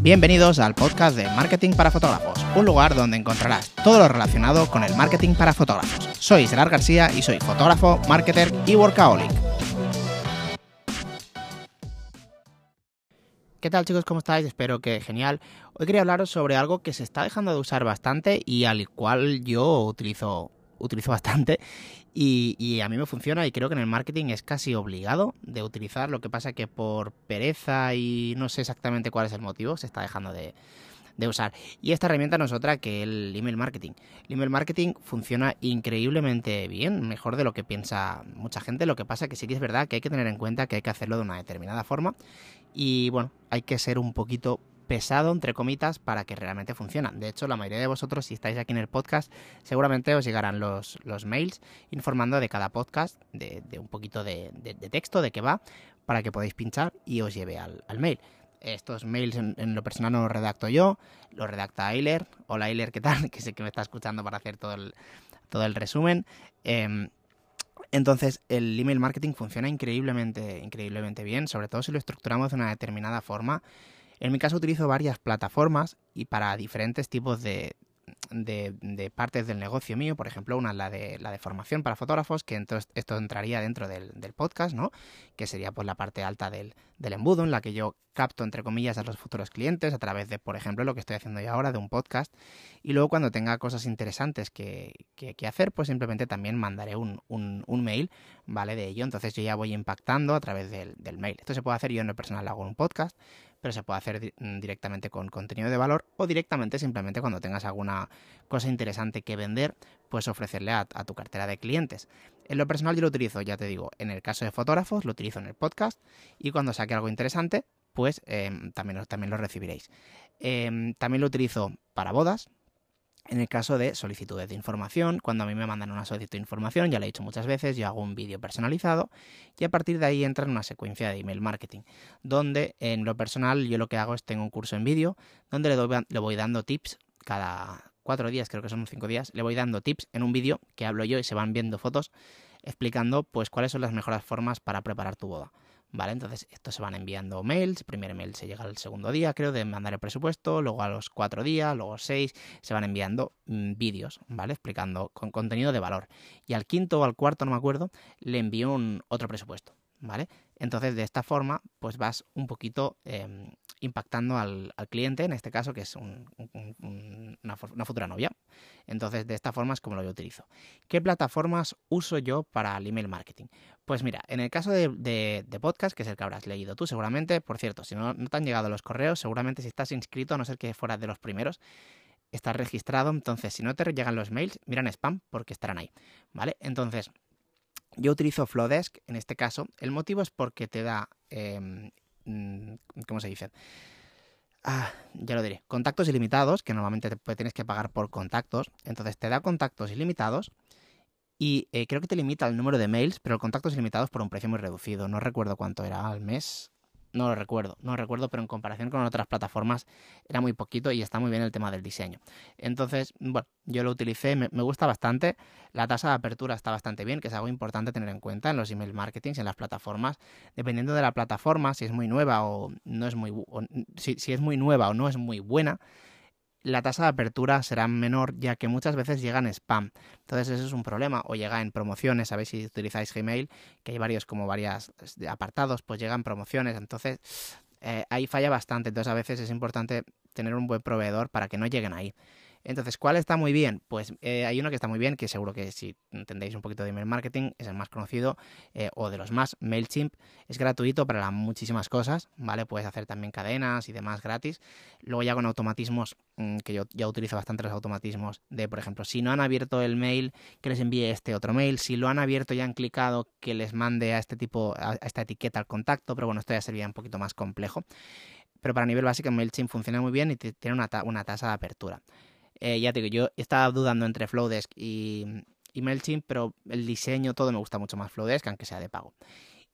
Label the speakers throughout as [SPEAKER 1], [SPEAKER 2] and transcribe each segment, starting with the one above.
[SPEAKER 1] Bienvenidos al podcast de Marketing para Fotógrafos, un lugar donde encontrarás todo lo relacionado con el marketing para fotógrafos. Soy Gerard García y soy fotógrafo, marketer y workaholic. ¿Qué tal chicos? ¿Cómo estáis? Espero que genial. Hoy quería hablaros sobre algo que se está dejando de usar bastante y al cual yo utilizo, utilizo bastante y, a mí me funciona y creo que en el marketing es casi obligado de utilizar. Lo que pasa que por pereza y no sé exactamente cuál es el motivo se está dejando de, de usar. Y esta herramienta no es otra que el email marketing. El email marketing funciona increíblemente bien, mejor de lo que piensa mucha gente. Lo que pasa que sí que es verdad que hay que tener en cuenta que hay que hacerlo de una determinada forma y bueno, hay que ser un poquito pesado, entre comitas, para que realmente funcione. De hecho, la mayoría de vosotros, si estáis aquí en el podcast, seguramente os llegarán los, los mails informando de cada podcast, de, un poquito de, texto, de qué va, para que podáis pinchar y os lleve al, mail. Estos mails en, lo personal no los redacto yo, los redacta Ailer. Hola Ailer, ¿qué tal? Que sé que me está escuchando para hacer todo el, todo el resumen. Em, entonces, el email marketing funciona increíblemente, increíblemente bien, sobre todo si lo estructuramos de una determinada forma. En mi caso utilizo varias plataformas y para diferentes tipos de, partes del negocio mío, por ejemplo, una es la de, la de formación para fotógrafos, que entonces esto entraría dentro del, podcast, ¿no? Que sería pues la parte alta del, embudo, en la que yo capto, entre comillas, a los futuros clientes a través de, por ejemplo, lo que estoy haciendo yo ahora, de un podcast. Y luego cuando tenga cosas interesantes que, hacer, pues simplemente también mandaré un, mail, ¿vale? De ello. Entonces yo ya voy impactando a través del, del mail. Esto se puede hacer yo en lo personal, hago un podcast, pero se puede hacer mm, directamente con contenido de valor o directamente simplemente cuando tengas alguna cosa interesante que vender, pues ofrecerle a, tu cartera de clientes. En lo personal yo lo utilizo, ya te digo, en el caso de fotógrafos, lo utilizo en el podcast y cuando saque algo interesante, pues em, también, también lo recibiréis. Em, también lo utilizo para bodas, en el caso de solicitudes de información, cuando a mí me mandan una solicitud de información, ya lo he dicho muchas veces, yo hago un vídeo personalizado y a partir de ahí entra en una secuencia de email marketing, donde en lo personal yo lo que hago es tengo un curso en vídeo donde le, doy, le voy dando tips cada cuatro días, creo que son cinco días, le voy dando tips en un vídeo que hablo yo y se van viendo fotos explicando pues cuáles son las mejores formas para preparar tu boda. ¿Vale? Entonces, estos se van enviando mails. El primer email se llega al segundo día, creo, de mandar el presupuesto. Luego a los cuatro días, luego seis, se van enviando mm, vídeos, ¿vale? Explicando con contenido de valor. Y al quinto o al cuarto, no me acuerdo, le envío un otro presupuesto, ¿vale? Entonces, de esta forma, pues vas un poquito em, impactando al, cliente, en este caso, que es una, futura novia. Entonces, de esta forma es como lo yo utilizo. ¿Qué plataformas uso yo para el email marketing? Pues mira, en el caso de, podcast, que es el que habrás leído tú seguramente, por cierto, si no, no te han llegado los correos, seguramente si estás inscrito, a no ser que fueras de los primeros, estás registrado, entonces si no te llegan los mails, mira en spam porque estarán ahí, ¿vale? Entonces, yo utilizo Flowdesk en este caso. El motivo es porque te da, em, mm, ¿cómo se dice? Ah, ya lo diré. Contactos ilimitados, que normalmente te, tienes que pagar por contactos. Entonces te da contactos ilimitados y eh, creo que te limita el número de mails, pero contactos ilimitados por un precio muy reducido. No recuerdo cuánto era al mes. No lo recuerdo, no lo recuerdo, pero en comparación con otras plataformas era muy poquito y está muy bien el tema del diseño. Entonces, bueno, yo lo utilicé, me, gusta bastante. La tasa de apertura está bastante bien, que es algo importante tener en cuenta en los email marketings, en las plataformas. Dependiendo de la plataforma, si es muy nueva o no es muy, si, si es muy nueva o no es muy buena, la tasa de apertura será menor ya que muchas veces llega en spam. Entonces eso es un problema. O llega en promociones, sabéis si utilizáis Gmail, que hay varios como varios apartados, pues llegan promociones. Entonces eh, ahí falla bastante. Entonces a veces es importante tener un buen proveedor para que no lleguen ahí. Entonces, ¿cuál está muy bien? Pues eh, hay uno que está muy bien, que seguro que si entendéis un poquito de email marketing, es el más conocido eh, o de los más, MailChimp. Es gratuito para muchísimas cosas, ¿vale? Puedes hacer también cadenas y demás gratis. Luego ya con automatismos, mm, que yo ya utilizo bastante los automatismos, de por ejemplo, si no han abierto el mail, que les envíe este otro mail. Si lo han abierto y han clicado, que les mande a este tipo, a esta etiqueta al contacto. Pero bueno, esto ya sería un poquito más complejo. Pero para nivel básico, MailChimp funciona muy bien y tiene una, una tasa de apertura. Eh, ya te digo, yo estaba dudando entre Flowdesk y, MailChimp, pero el diseño, todo me gusta mucho más Flowdesk, aunque sea de pago.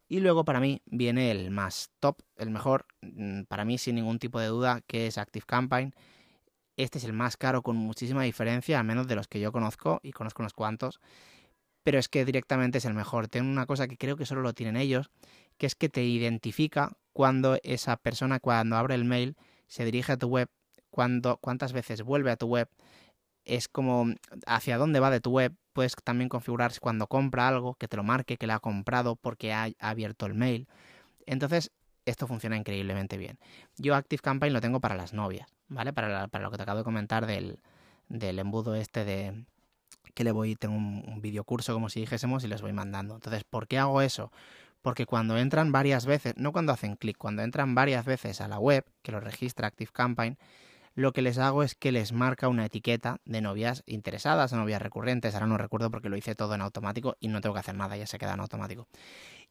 [SPEAKER 1] Y luego para mí viene el más top, el mejor, mm, para mí sin ningún tipo de duda, que es ActiveCampaign. Este es el más caro con muchísima diferencia, al menos de los que yo conozco, y conozco unos cuantos. Pero es que directamente es el mejor. Tiene una cosa que creo que solo lo tienen ellos, que es que te identifica cuando esa persona, cuando abre el mail, se dirige a tu web, cuando, cuántas veces vuelve a tu web, es como hacia dónde va de tu web. Puedes también configurar cuando compra algo, que te lo marque, que lo ha comprado porque ha, abierto el mail. Entonces, esto funciona increíblemente bien. Yo Active Campaign lo tengo para las novias, ¿vale? Para, lo que te acabo de comentar del, del embudo este de, que le voy, tengo un, video curso como si dijésemos y les voy mandando. Entonces, ¿por qué hago eso? Porque cuando entran varias veces, no cuando hacen clic, cuando entran varias veces a la web, que lo registra Active Campaign, lo que les hago es que les marca una etiqueta de novias interesadas, de novias recurrentes. Ahora no recuerdo porque lo hice todo en automático y no tengo que hacer nada, ya se queda en automático.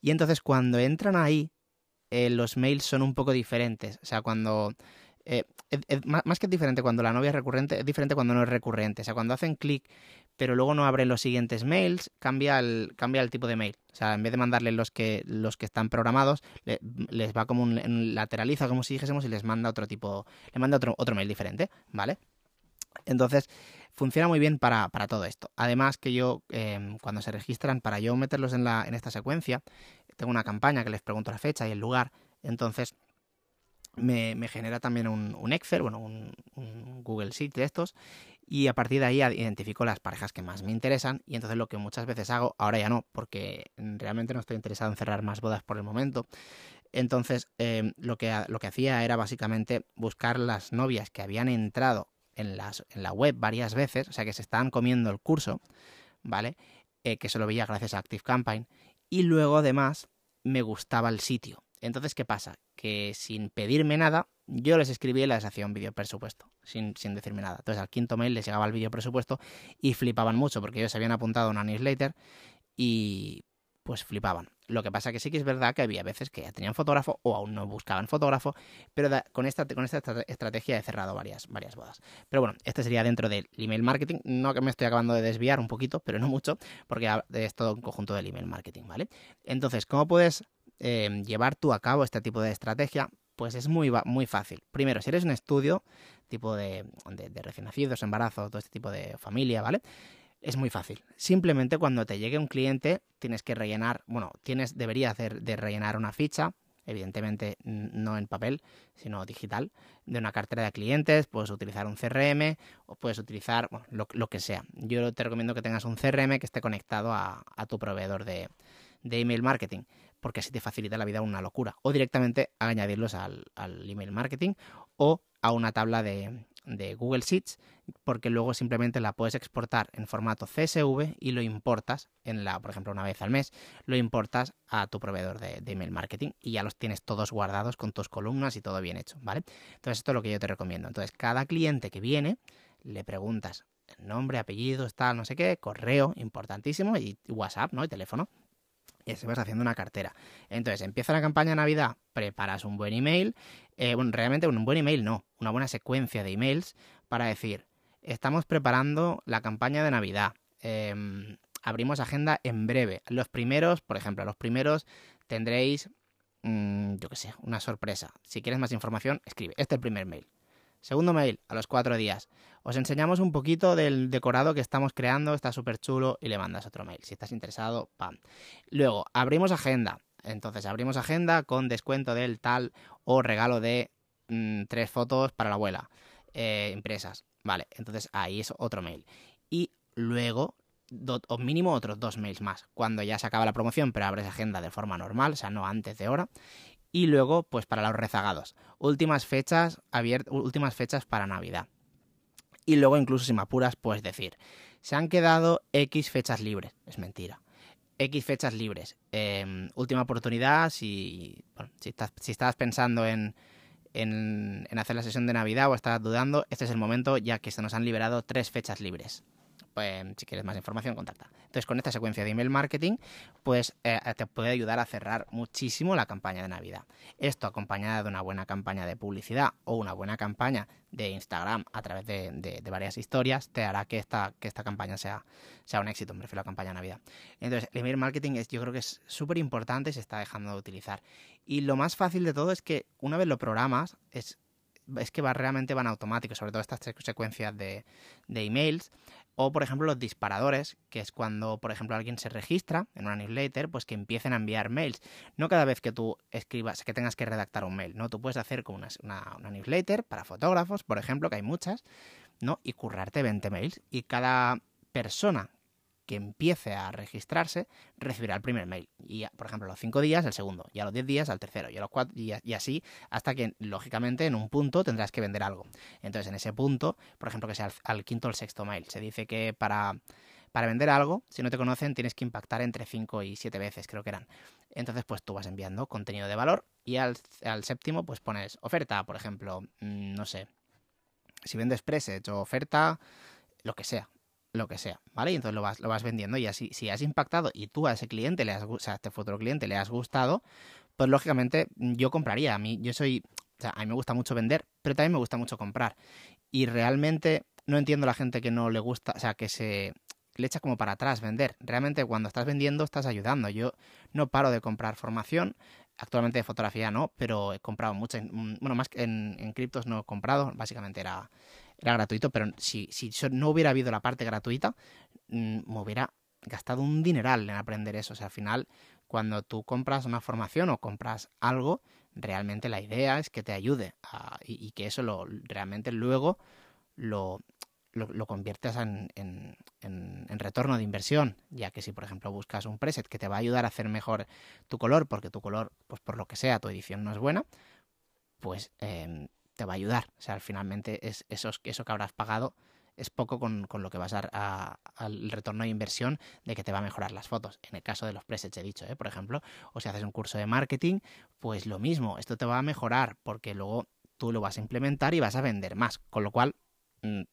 [SPEAKER 1] Y entonces cuando entran ahí, eh, los mails son un poco diferentes. O sea, cuando eh, más que diferente cuando la novia es recurrente, es diferente cuando no es recurrente. O sea, cuando hacen clic, pero luego no abren los siguientes mails, cambia el, cambia el tipo de mail. O sea, en vez de mandarle los que, los que están programados, les va como un lateraliza, como si dijésemos, y les manda otro tipo, le manda otro, otro mail diferente, ¿vale? Entonces, funciona muy bien para, todo esto. Además que yo, em, cuando se registran, para yo meterlos en, la, en esta secuencia, tengo una campaña que les pregunto la fecha y el lugar. Entonces, me, genera también un, Excel, bueno, un, Google Sheet de estos, y a partir de ahí identifico las parejas que más me interesan, y entonces lo que muchas veces hago, ahora ya no, porque realmente no estoy interesado en cerrar más bodas por el momento, entonces em, lo, que, lo que hacía era básicamente buscar las novias que habían entrado en, las, en la web varias veces, o sea, que se estaban comiendo el curso, ¿vale? Eh, que se lo veía gracias a Active Campaign, y luego además me gustaba el sitio. Entonces, ¿qué pasa? Que sin pedirme nada, yo les escribí y les hacía un vídeo presupuesto, sin, decirme nada. Entonces, al quinto mail les llegaba el vídeo presupuesto y flipaban mucho porque ellos se habían apuntado a una newsletter y pues flipaban. Lo que pasa que sí que es verdad que había veces que ya tenían fotógrafo o aún no buscaban fotógrafo, pero con, esta, con esta estrategia he cerrado varias, varias bodas. Pero bueno, este sería dentro del email marketing. No que me estoy acabando de desviar un poquito, pero no mucho, porque es todo un conjunto del email marketing, ¿vale? Entonces, ¿cómo puedes Em, llevar tú a cabo este tipo de estrategia, pues es muy, muy fácil. Primero, si eres un estudio, tipo de, recién nacidos, embarazo, todo este tipo de familia, ¿vale? Es muy fácil. Simplemente cuando te llegue un cliente, tienes que rellenar, bueno, tienes, deberías hacer de rellenar una ficha, evidentemente no en papel, sino digital, de una cartera de clientes, puedes utilizar un CRM o puedes utilizar lo, que sea. Yo te recomiendo que tengas un CRM que esté conectado a, tu proveedor de, email marketing porque así te facilita la vida una locura. O directamente añadirlos al, email marketing o a una tabla de, Google Sheets, porque luego simplemente la puedes exportar en formato CSV y lo importas en la, por ejemplo, una vez al mes, lo importas a tu proveedor de, email marketing y ya los tienes todos guardados con tus columnas y todo bien hecho, ¿vale? Entonces esto es lo que yo te recomiendo. Entonces cada cliente que viene le preguntas nombre, apellidos, tal, no sé qué, correo, importantísimo, y WhatsApp, ¿no? Y teléfono vas haciendo una cartera. Entonces, empieza la campaña de Navidad, preparas un buen email, eh, bueno, realmente un buen email no, una buena secuencia de emails para decir, estamos preparando la campaña de Navidad, em, abrimos agenda en breve. Los primeros, por ejemplo, los primeros tendréis, mm, yo qué sé, una sorpresa. Si quieres más información, escribe. Este es el primer mail. Segundo mail, a los cuatro días. Os enseñamos un poquito del decorado que estamos creando, está súper chulo y le mandas otro mail. Si estás interesado, pam. Luego, abrimos agenda. Entonces, abrimos agenda con descuento del tal o regalo de mm, tres fotos para la abuela. Eh, impresas. Vale, entonces ahí es otro mail. Y luego, o mínimo otros dos mails más. Cuando ya se acaba la promoción, pero abres agenda de forma normal, o sea, no antes de hora. Y luego, pues para los rezagados. Últimas fechas, últimas fechas para Navidad. Y luego, incluso si me apuras, puedes decir, se han quedado X fechas libres. Es mentira. X fechas libres. Em, última oportunidad, si, si, estás, si estabas pensando en, en, en, hacer la sesión de Navidad o estás dudando, este es el momento ya que se nos han liberado tres fechas libres pues si quieres más información, contacta. Entonces, con esta secuencia de email marketing, pues eh, te puede ayudar a cerrar muchísimo la campaña de Navidad. Esto acompañada de una buena campaña de publicidad o una buena campaña de Instagram a través de, varias historias, te hará que esta, que esta campaña sea, sea un éxito, me refiero a la campaña de Navidad. Entonces, el email marketing es, yo creo que es súper importante y se está dejando de utilizar. Y lo más fácil de todo es que una vez lo programas, es es que realmente van automáticos, sobre todo estas secuencias de, de emails. O, por ejemplo, los disparadores, que es cuando, por ejemplo, alguien se registra en una newsletter, pues que empiecen a enviar mails. No cada vez que tú escribas, que tengas que redactar un mail, ¿no? Tú puedes hacer como una, una newsletter para fotógrafos, por ejemplo, que hay muchas, ¿no? Y currarte 20 mails. Y cada persona que empiece a registrarse recibirá el primer mail. Y, por ejemplo, a los 5 días el segundo, y a los 10 días al tercero, y a los 4, y, así hasta que, lógicamente, en un punto tendrás que vender algo. Entonces, en ese punto, por ejemplo, que sea al, quinto o el sexto mail, se dice que para, para vender algo, si no te conocen, tienes que impactar entre 5 y 7 veces, creo que eran. Entonces, pues tú vas enviando contenido de valor y al, al séptimo, pues pones oferta, por ejemplo, mm, no sé, si vendes presets o oferta, lo que sea, lo que sea, ¿vale? Y entonces lo vas, lo vas vendiendo y así, si has impactado y tú a ese cliente, le has, o sea, a este futuro cliente le has gustado, pues lógicamente yo compraría. A mí, yo soy, o sea, a mí me gusta mucho vender, pero también me gusta mucho comprar. Y realmente no entiendo a la gente que no le gusta, o sea, que se le echa como para atrás vender. Realmente cuando estás vendiendo estás ayudando. Yo no paro de comprar formación. Actualmente de fotografía no, pero he comprado mucho. Bueno, más que en, en criptos no he comprado. Básicamente era era gratuito, pero si, si no hubiera habido la parte gratuita, mm, me hubiera gastado un dineral en aprender eso. O sea, al final, cuando tú compras una formación o compras algo, realmente la idea es que te ayude y, que eso lo realmente luego lo, lo, conviertas en, en, en, retorno de inversión, ya que si por ejemplo buscas un preset que te va a ayudar a hacer mejor tu color, porque tu color, pues por lo que sea, tu edición no es buena, pues eh, te va a ayudar. O sea, finalmente es eso, eso que habrás pagado es poco con, lo que vas a dar al retorno de inversión de que te va a mejorar las fotos. En el caso de los presets he dicho, ¿eh? por ejemplo, o si haces un curso de marketing, pues lo mismo, esto te va a mejorar porque luego tú lo vas a implementar y vas a vender más, con lo cual mm,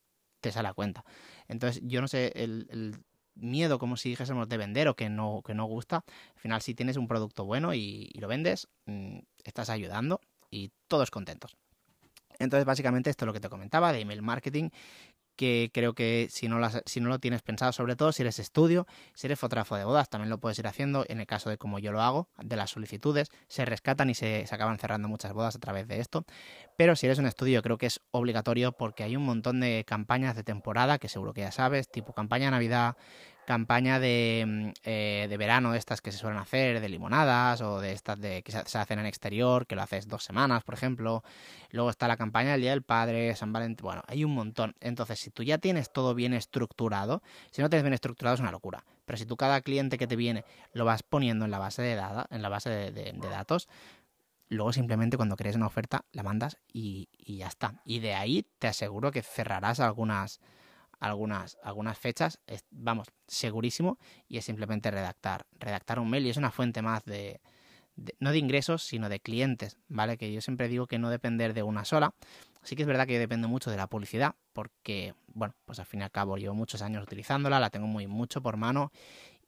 [SPEAKER 1] te sale a cuenta. Entonces, yo no sé, el, miedo como si dijésemos de vender o que no, que no gusta, al final si tienes un producto bueno y, lo vendes, mm, estás ayudando y todos contentos. Entonces, básicamente, esto es lo que te comentaba de email marketing, que creo que si no, lo tienes pensado, sobre todo si eres estudio, si eres fotógrafo de bodas, también lo puedes ir haciendo en el caso de como yo lo hago, de las solicitudes, se rescatan y se, acaban cerrando muchas bodas a través de esto. Pero si eres un estudio, creo que es obligatorio porque hay un montón de campañas de temporada que seguro que ya sabes, tipo campaña Navidad, campaña de, mm, eh, de verano, estas que se suelen hacer, de limonadas o de estas de, que se hacen en exterior, que lo haces dos semanas, por ejemplo. Luego está la campaña del Día del Padre, San Valentín. Bueno, hay un montón. Entonces, si tú ya tienes todo bien estructurado, si no tienes bien estructurado es una locura. Pero si tú cada cliente que te viene lo vas poniendo en la base de, dada, en la base de, datos, luego simplemente cuando crees una oferta la mandas y, y ya está. Y de ahí te aseguro que cerrarás algunas algunas, algunas fechas, vamos, segurísimo, y es simplemente redactar, redactar un mail y es una fuente más de, no de ingresos, sino de clientes, ¿vale? Que yo siempre digo que no depender de una sola. Sí que es verdad que depende mucho de la publicidad, porque, bueno, pues al fin y al cabo llevo muchos años utilizándola, la tengo muy mucho por mano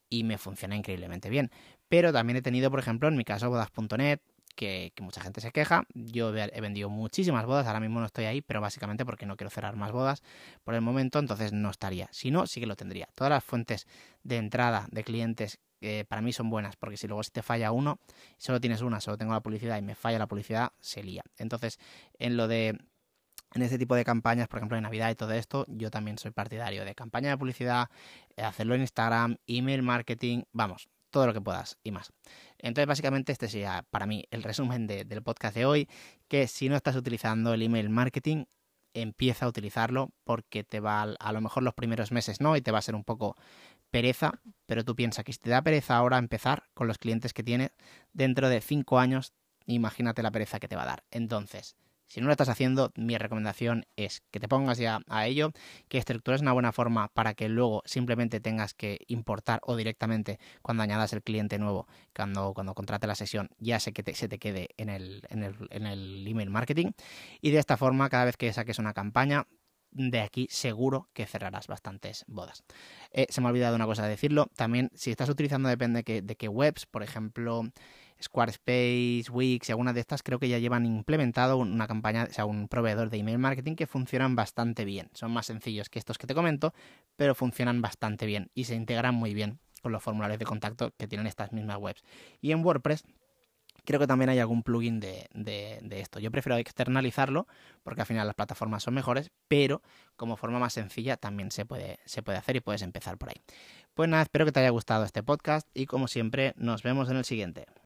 [SPEAKER 1] y me funciona increíblemente bien. Pero también he tenido, por ejemplo, en mi caso, bodas.net, que, mucha gente se queja. Yo he vendido muchísimas bodas, ahora mismo no estoy ahí, pero básicamente porque no quiero cerrar más bodas por el momento, entonces no estaría. Si no, sí que lo tendría. Todas las fuentes de entrada de clientes eh, para mí son buenas, porque si luego si te falla uno, solo tienes una, solo tengo la publicidad y me falla la publicidad, se lía. Entonces, en lo de en este tipo de campañas, por ejemplo, de Navidad y todo esto, yo también soy partidario de campaña de publicidad, eh, hacerlo en Instagram, email marketing, vamos, todo lo que puedas y más. Entonces, básicamente, este sería para mí el resumen del podcast de hoy, que si no estás utilizando el email marketing, empieza a utilizarlo porque te va a, lo mejor los primeros meses, ¿no? Y te va a ser un poco pereza, pero tú piensas que si te da pereza ahora empezar con los clientes que tienes, dentro de cinco años, imagínate la pereza que te va a dar. Entonces, si no lo estás haciendo, mi recomendación es que te pongas ya a ello, que estructures una buena forma para que luego simplemente tengas que importar o directamente cuando añadas el cliente nuevo, cuando, cuando contrate la sesión, ya sé que se te quede en el, en, el, en el email marketing. Y de esta forma, cada vez que saques una campaña, de aquí seguro que cerrarás bastantes bodas. Eh, se me ha olvidado una cosa de decirlo. También, si estás utilizando, depende de de qué webs, por ejemplo, Squarespace, Wix y algunas de estas creo que ya llevan implementado una campaña, o sea, un proveedor de email marketing que funcionan bastante bien. Son más sencillos que estos que te comento, pero funcionan bastante bien y se integran muy bien con los formularios de contacto que tienen estas mismas webs. Y en WordPress creo que también hay algún plugin de, de, esto. Yo prefiero externalizarlo porque al final las plataformas son mejores, pero como forma más sencilla también se puede, se puede hacer y puedes empezar por ahí. Pues nada, espero que te haya gustado este podcast y como siempre nos vemos en el siguiente.